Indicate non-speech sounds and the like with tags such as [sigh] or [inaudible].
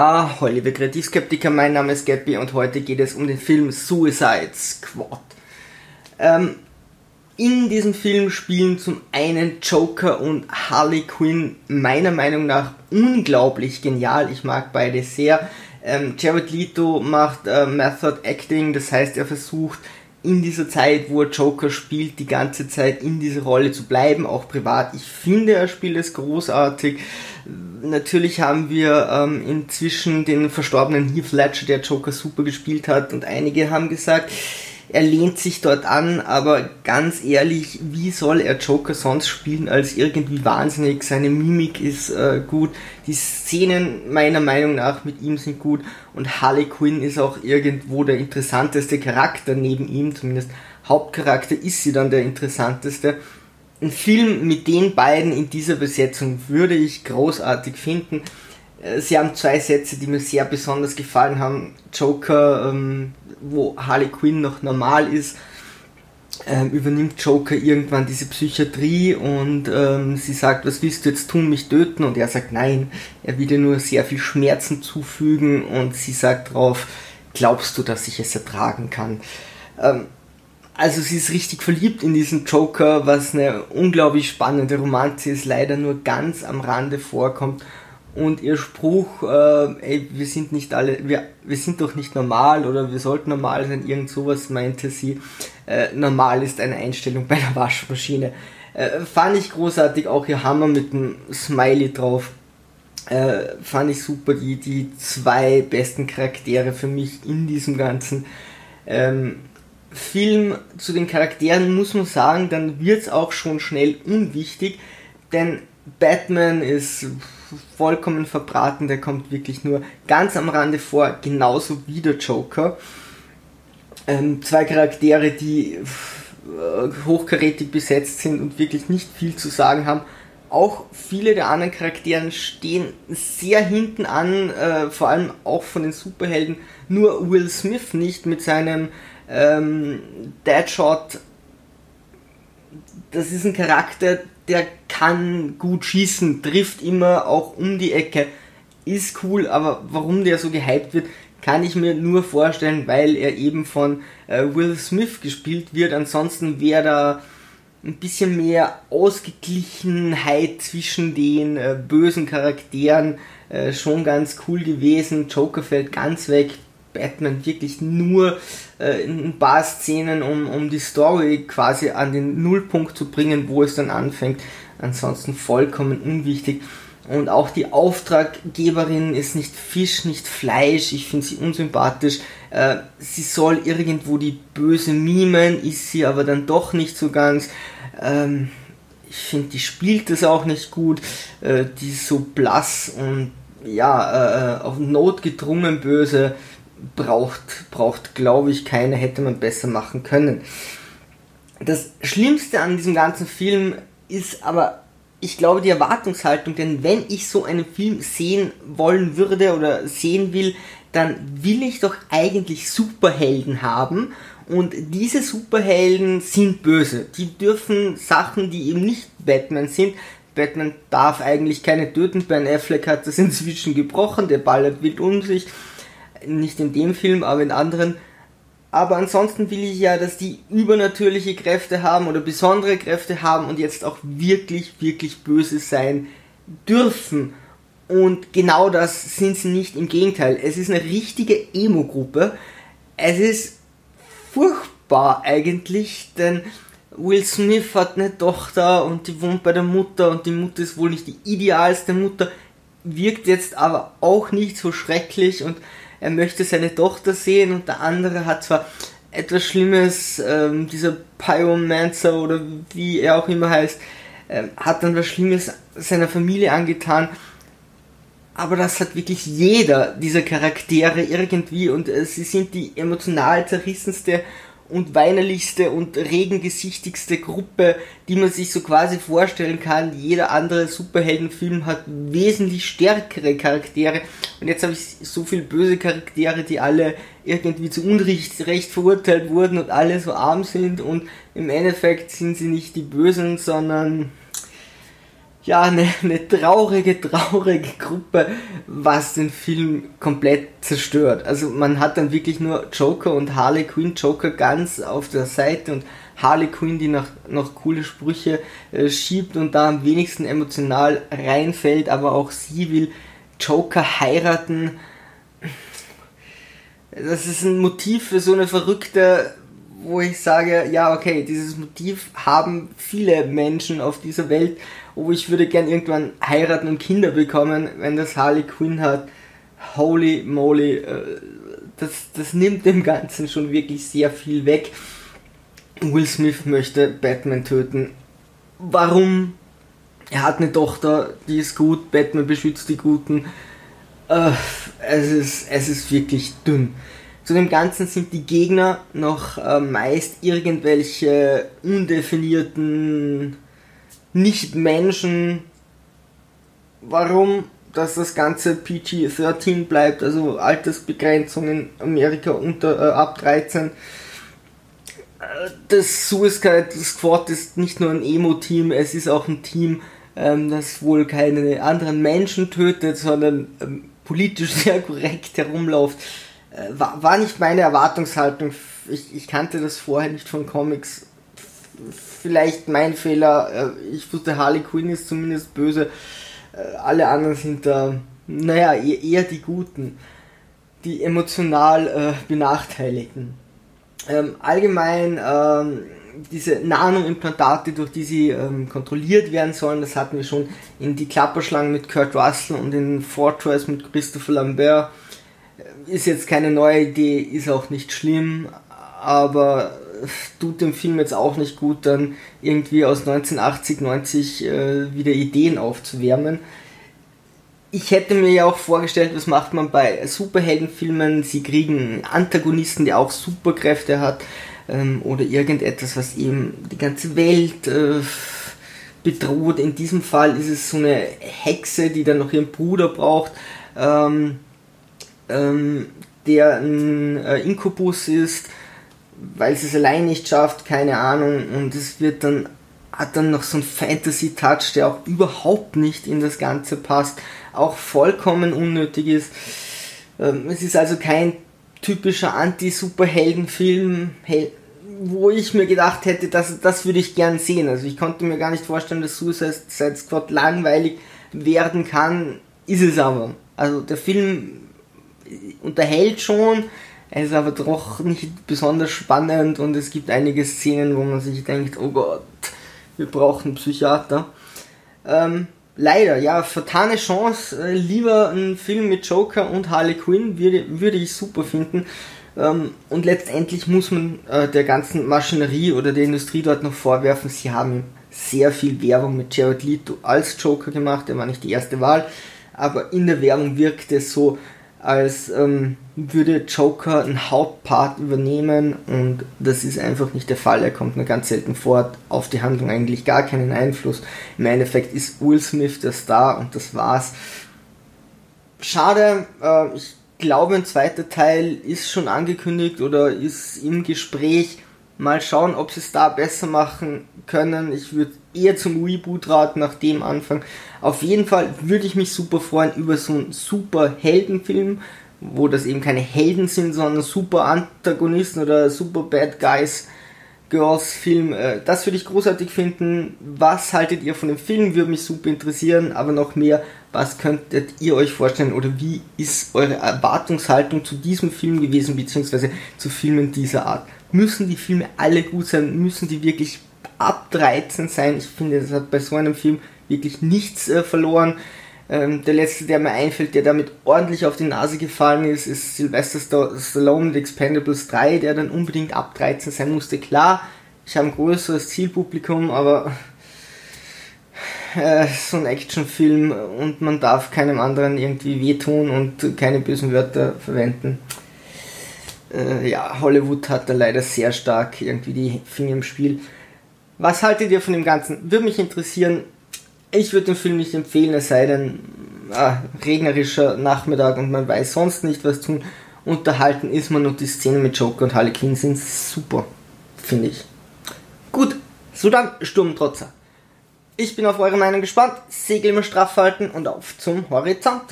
Ah, hallo liebe Kreativskeptiker, mein Name ist Gappy und heute geht es um den Film Suicide Squad. Ähm, in diesem Film spielen zum einen Joker und Harley Quinn meiner Meinung nach unglaublich genial. Ich mag beide sehr. Ähm, Jared Leto macht äh, Method Acting, das heißt er versucht in dieser Zeit, wo er Joker spielt, die ganze Zeit in dieser Rolle zu bleiben, auch privat. Ich finde, er spielt es großartig. Natürlich haben wir ähm, inzwischen den verstorbenen Heath Ledger, der Joker super gespielt hat, und einige haben gesagt, er lehnt sich dort an, aber ganz ehrlich, wie soll er Joker sonst spielen als irgendwie wahnsinnig? Seine Mimik ist äh, gut, die Szenen meiner Meinung nach mit ihm sind gut und Harley Quinn ist auch irgendwo der interessanteste Charakter neben ihm, zumindest Hauptcharakter ist sie dann der interessanteste. Ein Film mit den beiden in dieser Besetzung würde ich großartig finden. Äh, sie haben zwei Sätze, die mir sehr besonders gefallen haben. Joker, ähm, wo Harley Quinn noch normal ist, ähm, übernimmt Joker irgendwann diese Psychiatrie und ähm, sie sagt, was willst du jetzt tun, mich töten? Und er sagt, nein, er will dir nur sehr viel Schmerzen zufügen und sie sagt drauf, glaubst du, dass ich es ertragen kann? Ähm, also sie ist richtig verliebt in diesen Joker, was eine unglaublich spannende Romanze ist, leider nur ganz am Rande vorkommt und ihr Spruch, äh, ey, wir sind nicht alle, wir, wir sind doch nicht normal oder wir sollten normal sein, irgend sowas meinte sie. Äh, normal ist eine Einstellung bei der Waschmaschine. Äh, fand ich großartig, auch ihr Hammer mit dem Smiley drauf. Äh, fand ich super, die, die zwei besten Charaktere für mich in diesem ganzen ähm, Film. Zu den Charakteren muss man sagen, dann wird es auch schon schnell unwichtig, denn Batman ist vollkommen verbraten, der kommt wirklich nur ganz am Rande vor, genauso wie der Joker. Ähm, zwei Charaktere, die äh, hochkarätig besetzt sind und wirklich nicht viel zu sagen haben. Auch viele der anderen Charakteren stehen sehr hinten an, äh, vor allem auch von den Superhelden. Nur Will Smith nicht mit seinem ähm, Deadshot. Das ist ein Charakter, der kann gut schießen, trifft immer auch um die Ecke, ist cool, aber warum der so gehypt wird, kann ich mir nur vorstellen, weil er eben von äh, Will Smith gespielt wird. Ansonsten wäre da ein bisschen mehr Ausgeglichenheit zwischen den äh, bösen Charakteren äh, schon ganz cool gewesen. Joker fällt ganz weg, Batman wirklich nur äh, in ein paar Szenen, um, um die Story quasi an den Nullpunkt zu bringen, wo es dann anfängt. Ansonsten vollkommen unwichtig. Und auch die Auftraggeberin ist nicht Fisch, nicht Fleisch. Ich finde sie unsympathisch. Äh, sie soll irgendwo die Böse mimen, ist sie aber dann doch nicht so ganz. Ähm, ich finde, die spielt es auch nicht gut. Äh, die ist so blass und ja, äh, auf Not gedrungen böse braucht, braucht glaube ich, keine, hätte man besser machen können. Das Schlimmste an diesem ganzen Film ist aber, ich glaube, die Erwartungshaltung, denn wenn ich so einen Film sehen wollen würde oder sehen will, dann will ich doch eigentlich Superhelden haben und diese Superhelden sind böse. Die dürfen Sachen, die eben nicht Batman sind, Batman darf eigentlich keine töten. Ben Affleck hat das inzwischen gebrochen, der ballert wild um sich nicht in dem Film, aber in anderen. Aber ansonsten will ich ja, dass die übernatürliche Kräfte haben oder besondere Kräfte haben und jetzt auch wirklich, wirklich böse sein dürfen. Und genau das sind sie nicht. Im Gegenteil, es ist eine richtige Emo-Gruppe. Es ist furchtbar eigentlich, denn Will Smith hat eine Tochter und die wohnt bei der Mutter und die Mutter ist wohl nicht die idealste Mutter, wirkt jetzt aber auch nicht so schrecklich und er möchte seine Tochter sehen und der andere hat zwar etwas Schlimmes, ähm, dieser Pyromancer oder wie er auch immer heißt, ähm, hat dann was Schlimmes seiner Familie angetan. Aber das hat wirklich jeder dieser Charaktere irgendwie und äh, sie sind die emotional zerrissenste und weinerlichste und regengesichtigste Gruppe, die man sich so quasi vorstellen kann. Jeder andere Superheldenfilm hat wesentlich stärkere Charaktere. Und jetzt habe ich so viele böse Charaktere, die alle irgendwie zu Unrecht recht verurteilt wurden und alle so arm sind. Und im Endeffekt sind sie nicht die Bösen, sondern ja, eine, eine traurige, traurige Gruppe, was den Film komplett zerstört. Also man hat dann wirklich nur Joker und Harley Quinn, Joker ganz auf der Seite und Harley Quinn, die noch, noch coole Sprüche äh, schiebt und da am wenigsten emotional reinfällt, aber auch sie will Joker heiraten. Das ist ein Motiv für so eine verrückte wo ich sage, ja, okay, dieses Motiv haben viele Menschen auf dieser Welt, wo ich würde gern irgendwann heiraten und Kinder bekommen, wenn das Harley Quinn hat. Holy moly, äh, das, das nimmt dem Ganzen schon wirklich sehr viel weg. Will Smith möchte Batman töten. Warum? Er hat eine Tochter, die ist gut, Batman beschützt die Guten. Äh, es, ist, es ist wirklich dünn. Zu dem Ganzen sind die Gegner noch äh, meist irgendwelche undefinierten Nicht-Menschen. Warum? Dass das Ganze PG-13 bleibt, also Altersbegrenzung in Amerika unter äh, ab 13. Äh, das Suicide Squad ist nicht nur ein Emo-Team, es ist auch ein Team, ähm, das wohl keine anderen Menschen tötet, sondern ähm, politisch [laughs] sehr korrekt herumläuft war, war nicht meine Erwartungshaltung. Ich, ich kannte das vorher nicht von Comics. Vielleicht mein Fehler. Äh, ich wusste, Harley Quinn ist zumindest böse. Äh, alle anderen sind da, naja, eher die Guten. Die emotional äh, Benachteiligten. Ähm, allgemein, ähm, diese Nano-Implantate, durch die sie ähm, kontrolliert werden sollen, das hatten wir schon in die Klapperschlangen mit Kurt Russell und in Fortress mit Christopher Lambert ist jetzt keine neue Idee, ist auch nicht schlimm, aber tut dem Film jetzt auch nicht gut, dann irgendwie aus 1980, 90 äh, wieder Ideen aufzuwärmen. Ich hätte mir ja auch vorgestellt, was macht man bei Superheldenfilmen? Sie kriegen Antagonisten, der auch Superkräfte hat, ähm, oder irgendetwas, was eben die ganze Welt äh, bedroht. In diesem Fall ist es so eine Hexe, die dann noch ihren Bruder braucht. Ähm, ähm, der ein äh, Inkubus ist, weil es es allein nicht schafft, keine Ahnung, und es wird dann hat dann noch so ein Fantasy-Touch, der auch überhaupt nicht in das Ganze passt, auch vollkommen unnötig ist. Ähm, es ist also kein typischer Anti-Superhelden-Film, wo ich mir gedacht hätte, das, das würde ich gern sehen. Also ich konnte mir gar nicht vorstellen, dass Suicide Squad langweilig werden kann, ist es aber. Also der Film unterhält schon, er ist aber doch nicht besonders spannend und es gibt einige Szenen, wo man sich denkt, oh Gott, wir brauchen Psychiater. Ähm, leider, ja, vertane Chance, äh, lieber ein Film mit Joker und Harley Quinn würde, würde ich super finden. Ähm, und letztendlich muss man äh, der ganzen Maschinerie oder der Industrie dort noch vorwerfen, sie haben sehr viel Werbung mit Jared Leto als Joker gemacht, er war nicht die erste Wahl, aber in der Werbung wirkt es so, als ähm, würde Joker einen Hauptpart übernehmen und das ist einfach nicht der Fall. Er kommt nur ganz selten vor, auf die Handlung eigentlich gar keinen Einfluss. Im Endeffekt ist Will Smith der Star und das war's. Schade, äh, ich glaube ein zweiter Teil ist schon angekündigt oder ist im Gespräch. Mal schauen, ob sie es da besser machen können. Ich würde eher zum Reboot raten nach dem Anfang. Auf jeden Fall würde ich mich super freuen über so einen super Heldenfilm, wo das eben keine Helden sind, sondern super Antagonisten oder super Bad Guys. Girls Film, äh, das würde ich großartig finden. Was haltet ihr von dem Film? Würde mich super interessieren, aber noch mehr, was könntet ihr euch vorstellen oder wie ist eure Erwartungshaltung zu diesem Film gewesen, beziehungsweise zu Filmen dieser Art? Müssen die Filme alle gut sein? Müssen die wirklich ab 13 sein? Ich finde, das hat bei so einem Film wirklich nichts äh, verloren. Ähm, der letzte, der mir einfällt, der damit ordentlich auf die Nase gefallen ist, ist Sylvester Stallone mit Expendables 3, der dann unbedingt ab 13 sein musste. Klar, ich habe ein größeres Zielpublikum, aber äh, so ein Actionfilm und man darf keinem anderen irgendwie wehtun und keine bösen Wörter verwenden äh, ja, Hollywood hat da leider sehr stark irgendwie die Finger im Spiel. Was haltet ihr von dem Ganzen? Würde mich interessieren. Ich würde den Film nicht empfehlen, es sei denn, ah, regnerischer Nachmittag und man weiß sonst nicht was tun. Unterhalten ist man und die Szenen mit Joker und Harley Quinn sind super, finde ich. Gut, so dann Sturmtrotzer. Ich bin auf eure Meinung gespannt. Segel immer straff halten und auf zum Horizont.